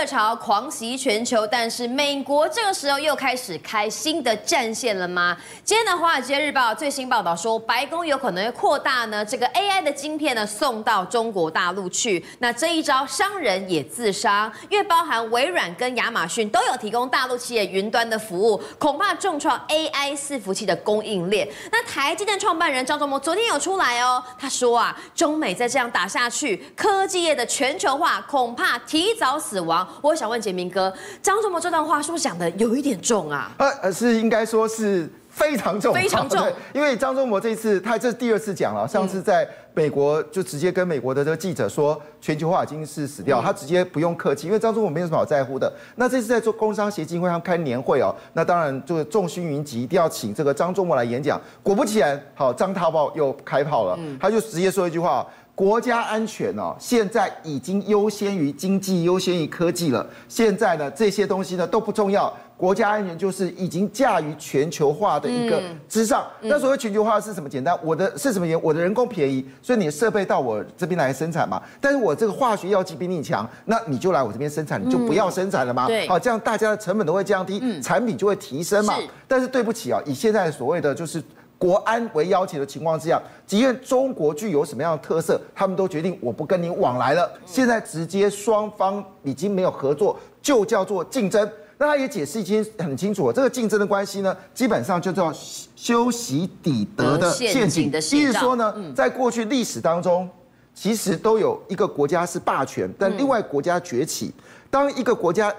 热潮狂袭全球，但是美国这个时候又开始开新的战线了吗？今天的《华尔街日报》最新报道说，白宫有可能会扩大呢这个 AI 的晶片呢送到中国大陆去。那这一招商人也自伤，因为包含微软跟亚马逊都有提供大陆企业云端的服务，恐怕重创 AI 伺服器的供应链。那台积电创办人张忠谋昨天有出来哦，他说啊，中美再这样打下去，科技业的全球化恐怕提早死亡。我想问杰明哥，张忠谋这段话是不是讲的有一点重啊？呃呃，是应该说是非常重，非常重。因为张忠谋这次他这是第二次讲了，上次在美国就直接跟美国的这个记者说全球化已经是死掉，他直接不用客气，因为张忠谋没有什么好在乎的。那这次在做工商协进会上开年会哦，那当然就是众星云集，一定要请这个张忠谋来演讲。果不其然，好，张大炮又开炮了，他就直接说一句话。国家安全哦，现在已经优先于经济，优先于科技了。现在呢，这些东西呢都不重要，国家安全就是已经驾于全球化的一个之上。那所谓全球化是什么？简单，我的是什么原因？我的人工便宜，所以你的设备到我这边来生产嘛。但是我这个化学药剂比你强，那你就来我这边生产，你就不要生产了嘛。对，好，这样大家的成本都会降低，产品就会提升嘛。但是对不起啊，以现在所谓的就是。国安为要求的情况之下，即便中国具有什么样的特色，他们都决定我不跟你往来了。现在直接双方已经没有合作，就叫做竞争。那他也解释已经很清楚了，这个竞争的关系呢，基本上就叫修昔底德的陷阱。意思说呢，在过去历史当中，其实都有一个国家是霸权，但另外国家崛起，当一个国家。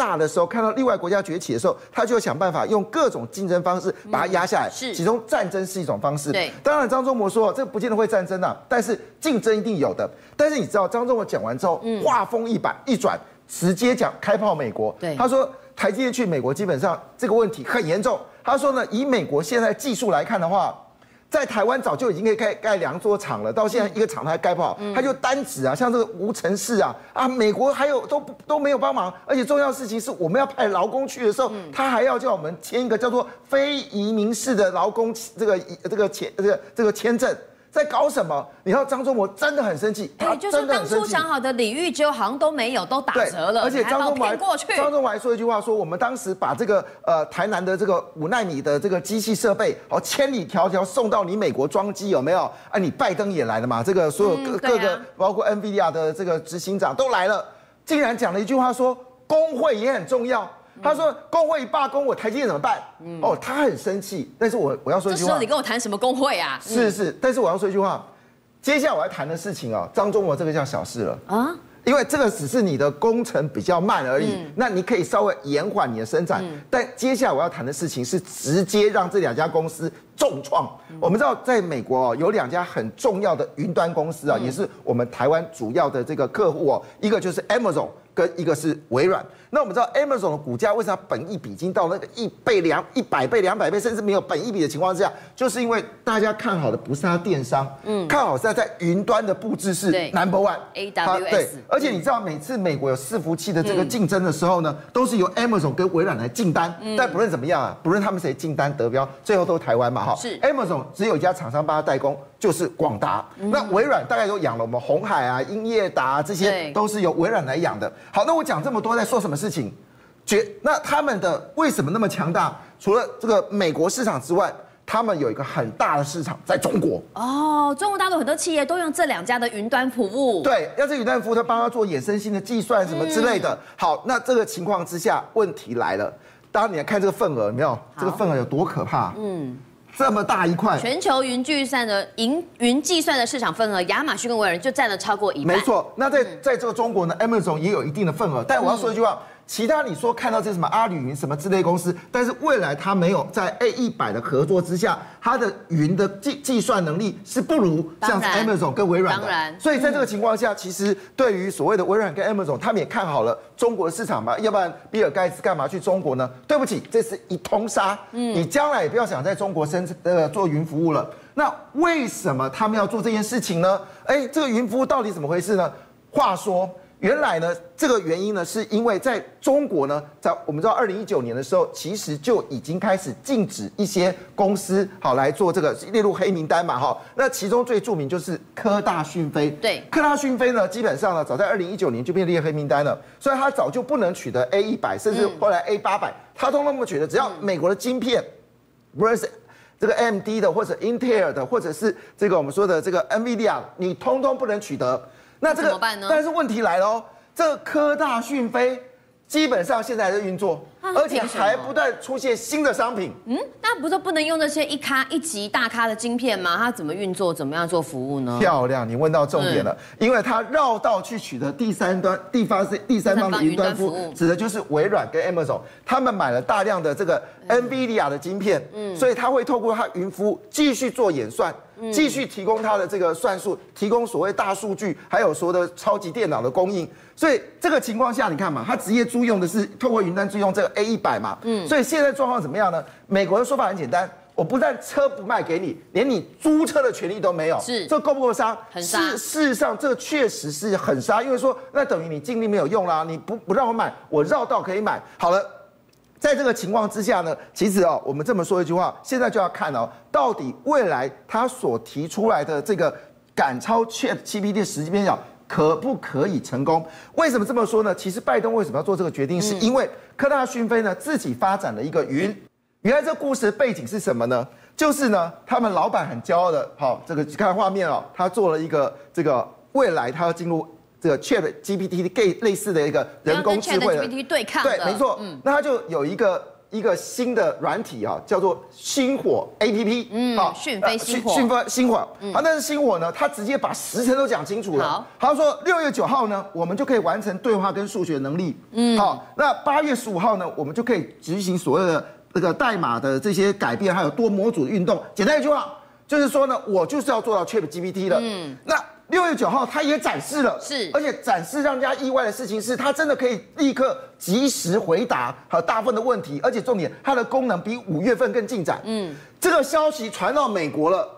大的时候，看到另外国家崛起的时候，他就想办法用各种竞争方式把它压下来。是，其中战争是一种方式。对，当然张忠谋说这不见得会战争啊，但是竞争一定有的。但是你知道张忠谋讲完之后，话锋一摆一转，直接讲开炮美国。对，他说台积电去美国基本上这个问题很严重。他说呢，以美国现在技术来看的话。在台湾早就已经可以盖盖两座厂了，到现在一个厂还盖不好，他就单指啊，像这个无尘室啊，啊，美国还有都都没有帮忙，而且重要事情是我们要派劳工去的时候，他还要叫我们签一个叫做非移民式的劳工这个这个签这个这个签证。在搞什么？你看张忠谋真的很生气，他真的很生气。就是当初讲好的礼遇就好像都没有，都打折了。而且张忠谋过去，张忠谋还说一句话，说我们当时把这个呃台南的这个五纳米的这个机器设备哦千里迢迢送到你美国装机有没有？啊，你拜登也来了嘛？这个所有各各个包括 NVIDIA 的这个执行长都来了，竟然讲了一句话说工会也很重要。他说：“工会罢工，我台积电怎么办？”哦，他很生气。但是我我要说一句话，你跟我谈什么工会啊？是是，但是我要说一句话，接下来我要谈的事情啊，张忠谋这个叫小事了啊，因为这个只是你的工程比较慢而已，那你可以稍微延缓你的生产。但接下来我要谈的事情是直接让这两家公司重创。我们知道，在美国哦，有两家很重要的云端公司啊，也是我们台湾主要的这个客户哦，一个就是 Amazon，跟一个是微软。那我们知道 Amazon 的股价为啥本益比已经到那个一倍、两一百倍、两百倍，甚至没有本益比的情况之下，就是因为大家看好的不是它电商，嗯，看好是它在云端的布置是 number one，AWS。对，而且你知道每次美国有伺服器的这个竞争的时候呢，都是由 Amazon 跟微软来竞单，但不论怎么样啊，不论他们谁竞单得标，最后都是台湾嘛，哈，是。Amazon 只有一家厂商帮他代工，就是广达。那微软大概都养了我们红海啊、英业达啊，这些都是由微软来养的。好，那我讲这么多在说什么？事情，绝那他们的为什么那么强大？除了这个美国市场之外，他们有一个很大的市场在中国。哦，中国大陆很多企业都用这两家的云端服务。对，要这云端服务，他帮他做衍生性的计算什么之类的。好，那这个情况之下，问题来了。当你来看这个份额，有没有？这个份额有多可怕？嗯。这么大一块，全球云计算的云云计算的市场份额，亚马逊跟微软就占了超过一半。没错，那在在这个中国呢，Amazon 也有一定的份额。但我要说一句话。其他你说看到这什么阿里云什么之类公司，但是未来它没有在 A 一百的合作之下，它的云的计计算能力是不如像 Amazon 跟微软的。当然，所以在这个情况下，其实对于所谓的微软跟 Amazon，他们也看好了中国的市场嘛，要不然比尔盖茨干嘛去中国呢？对不起，这是一通杀。嗯，你将来也不要想在中国生呃做云服务了。那为什么他们要做这件事情呢？哎，这个云服务到底怎么回事呢？话说。原来呢，这个原因呢，是因为在中国呢，在我们知道二零一九年的时候，其实就已经开始禁止一些公司好来做这个列入黑名单嘛，哈。那其中最著名就是科大讯飞。对，科大讯飞呢，基本上呢，早在二零一九年就被列黑名单了，所以它早就不能取得 A 一百，甚至后来 A 八百，它都那么取得，只要美国的晶片，不论是这个 AMD 的，或者 Intel 的，或者是这个我们说的这个 NVIDIA，你通通不能取得。那这个，但是问题来了哦，这科大讯飞基本上现在还在运作。而且还不断出现新的商品。嗯，那不是不能用那些一咖一级大咖的晶片吗？它怎么运作？怎么样做服务呢？漂亮，你问到重点了。嗯、因为它绕道去取得第三端、第方是第三方的云端服务，指的就是微软跟 Amazon，他们买了大量的这个 NVIDIA 的晶片，嗯，所以它会透过它云服务继续做演算，继续提供它的这个算术，提供所谓大数据，还有说的超级电脑的供应。所以这个情况下，你看嘛，它直接租用的是透过云端租用这个。A 一百嘛，嗯，所以现在状况怎么样呢？美国的说法很简单，我不但车不卖给你，连你租车的权利都没有，是这够不够杀？很杀。事事实上，这确实是很杀，因为说那等于你尽力没有用啦，你不不让我买，我绕道可以买。好了，在这个情况之下呢，其实哦，我们这么说一句话，现在就要看哦，到底未来他所提出来的这个赶超 ChatGPT 时间表。可不可以成功？为什么这么说呢？其实拜登为什么要做这个决定？是因为科大讯飞呢自己发展了一个云。原来这故事背景是什么呢？就是呢，他们老板很骄傲的，好，这个看画面哦，他做了一个这个未来他要进入这个 Chat GPT 类类似的一个人工智慧的 GPT 对抗，对，没错，嗯，那他就有一个。一个新的软体啊，叫做星火 A P P，嗯，好，讯飞星火，讯飞星火，好，但是星火呢，它直接把时辰都讲清楚了。好，他说六月九号呢，我们就可以完成对话跟数学能力。嗯，好，那八月十五号呢，我们就可以执行所谓的那个代码的这些改变，还有多模组的运动。简单一句话，就是说呢，我就是要做到 Chat G P T 的。嗯，那。六月九号，他也展示了，是，而且展示让人家意外的事情是，他真的可以立刻及时回答和大部分的问题，而且重点，它的功能比五月份更进展。嗯，这个消息传到美国了，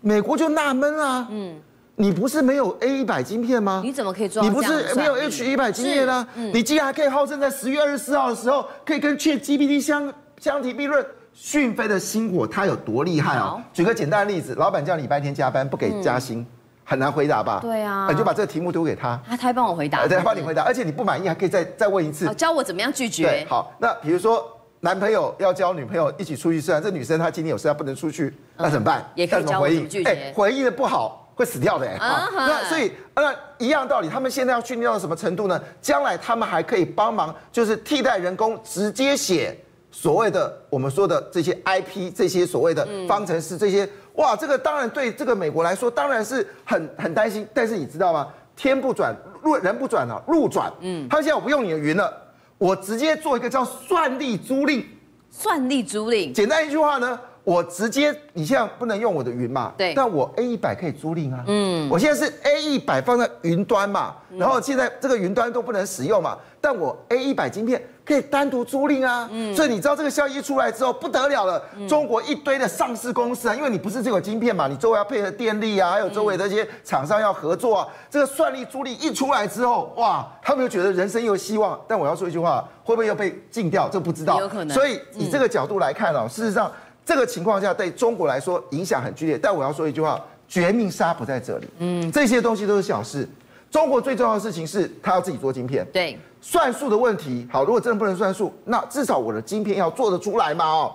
美国就纳闷啊，嗯，你不是没有 A 一百晶片吗？你怎么可以做？你不是没有 H 一百晶片呢？嗯，你竟然还可以号称在十月二十四号的时候可以跟 ChatGPT 相相提并论？讯飞的星火它有多厉害啊？举个简单的例子，老板叫你礼拜天加班不给加薪。嗯很难回答吧？对啊，你就把这个题目丢给他，他他还帮我回答，对，他帮你回答，而且你不满意还可以再再问一次，教我怎么样拒绝。对，好，那比如说男朋友要教女朋友一起出去吃饭，这女生她今天有事她不能出去，那怎么办？也可以教我怎么拒绝。哎，回应的不好会死掉的哎。那所以那一样道理，他们现在要训练到什么程度呢？将来他们还可以帮忙，就是替代人工直接写所谓的我们说的这些 IP 这些所谓的方程式这些。哇，这个当然对这个美国来说当然是很很担心，但是你知道吗？天不转路人不转啊，路转。嗯，他现在我不用你的云了，我直接做一个叫算力租赁。算力租赁，简单一句话呢，我直接你现在不能用我的云嘛？对。但我 A 一百可以租赁啊。嗯。我现在是 A 一百放在云端嘛，然后现在这个云端都不能使用嘛，但我 A 一百晶片。可以单独租赁啊，嗯，所以你知道这个消息一出来之后不得了了，中国一堆的上市公司啊，因为你不是只有晶片嘛，你周围要配合电力啊，还有周围的这些厂商要合作啊，这个算力租赁一出来之后，哇，他们就觉得人生有希望。但我要说一句话，会不会又被禁掉？这不知道，有可能。所以以这个角度来看哦，事实上这个情况下对中国来说影响很剧烈。但我要说一句话，绝命杀不在这里，嗯，这些东西都是小事。中国最重要的事情是，他要自己做晶片。对。算术的问题，好，如果真的不能算数，那至少我的晶片要做得出来嘛？哦，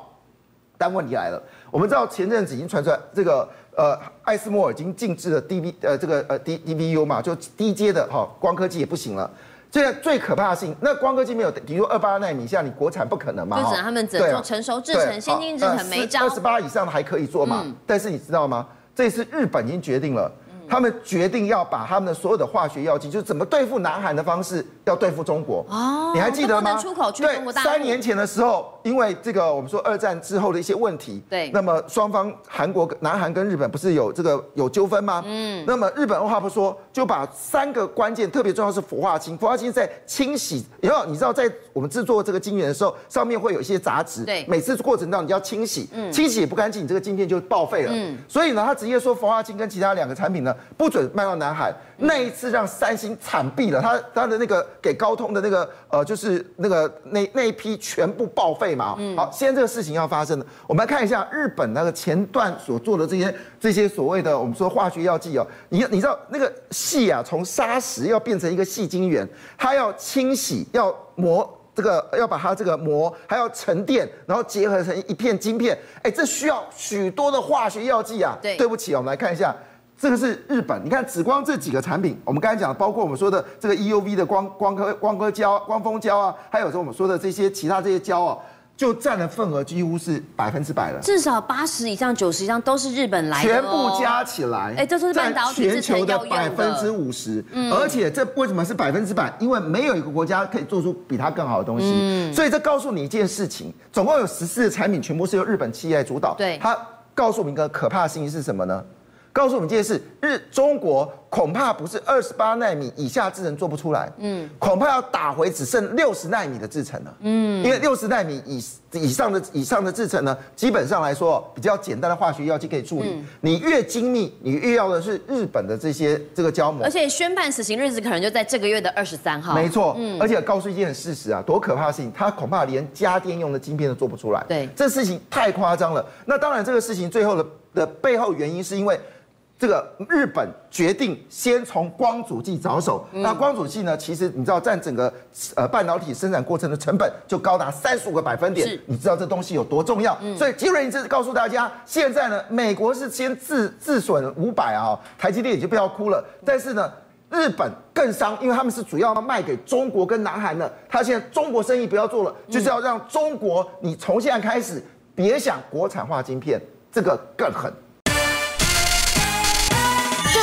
但问题来了，我们知道前阵子已经传出来，这个呃，艾斯摩尔已经禁止了 D V 呃这个呃 D D V U 嘛，就低阶的哈光科技也不行了。现在最可怕的是，那光刻机没有，比如二八奈米，像你国产不可能嘛？就只能他们只能做成熟制程，先进制程没招。二十八以上的还可以做嘛？嗯、但是你知道吗？这次日本已经决定了。他们决定要把他们的所有的化学药剂，就是怎么对付南韩的方式，要对付中国。哦，你还记得吗？出口去中国大陆。对，三年前的时候，因为这个我们说二战之后的一些问题，对，那么双方韩国、南韩跟日本不是有这个有纠纷吗？嗯，那么日本二话不说就把三个关键特别重要是氟化氢，氟化氢在清洗以后，你知道在我们制作这个晶圆的时候，上面会有一些杂质，对，每次过程当中你要清洗，嗯，清洗也不干净，你这个晶片就报废了。嗯，所以呢，他直接说氟化氢跟其他两个产品呢。不准卖到南海。那一次让三星惨毙了，他他的那个给高通的那个呃，就是那个那那一批全部报废嘛。好，现在这个事情要发生了，我们来看一下日本那个前段所做的这些这些所谓的我们说化学药剂哦，你你知道那个细啊，从砂石要变成一个细晶圆，它要清洗，要磨这个，要把它这个磨，还要沉淀，然后结合成一片晶片，哎，这需要许多的化学药剂啊。对，对不起，我们来看一下。这个是日本，你看，紫光这几个产品，我们刚才讲的，包括我们说的这个 EUV 的光光刻光刻胶、光封胶啊，还有说我们说的这些其他这些胶啊，就占的份额几乎是百分之百了。至少八十以上、九十以上都是日本来的，全部加起来，哎，这是半导体全球的百分之五十。嗯，而且这为什么是百分之百？因为没有一个国家可以做出比它更好的东西。嗯，所以这告诉你一件事情，总共有十四个产品，全部是由日本企业来主导。对，它告诉我们一个可怕的信息是什么呢？告诉我们这件事，日中国恐怕不是二十八纳米以下制程做不出来，嗯，恐怕要打回只剩六十纳米的制程了，嗯，因为六十纳米以以上的以上的制程呢，基本上来说比较简单的化学药剂可以处理，嗯、你越精密，你越要的是日本的这些这个胶膜，而且宣判死刑日子可能就在这个月的二十三号，没错，嗯，而且告诉一件事实啊，多可怕的事情，它恐怕连家电用的晶片都做不出来，对，这事情太夸张了。那当然，这个事情最后的的背后原因是因为。这个日本决定先从光阻剂着手，那光阻剂呢？其实你知道占整个呃半导体生产过程的成本就高达三十五个百分点，你知道这东西有多重要？所以杰瑞一直告诉大家，现在呢，美国是先自自损五百啊，台积电也就不要哭了。但是呢，日本更伤，因为他们是主要卖给中国跟南韩的，他现在中国生意不要做了，就是要让中国你从现在开始别想国产化晶片，这个更狠。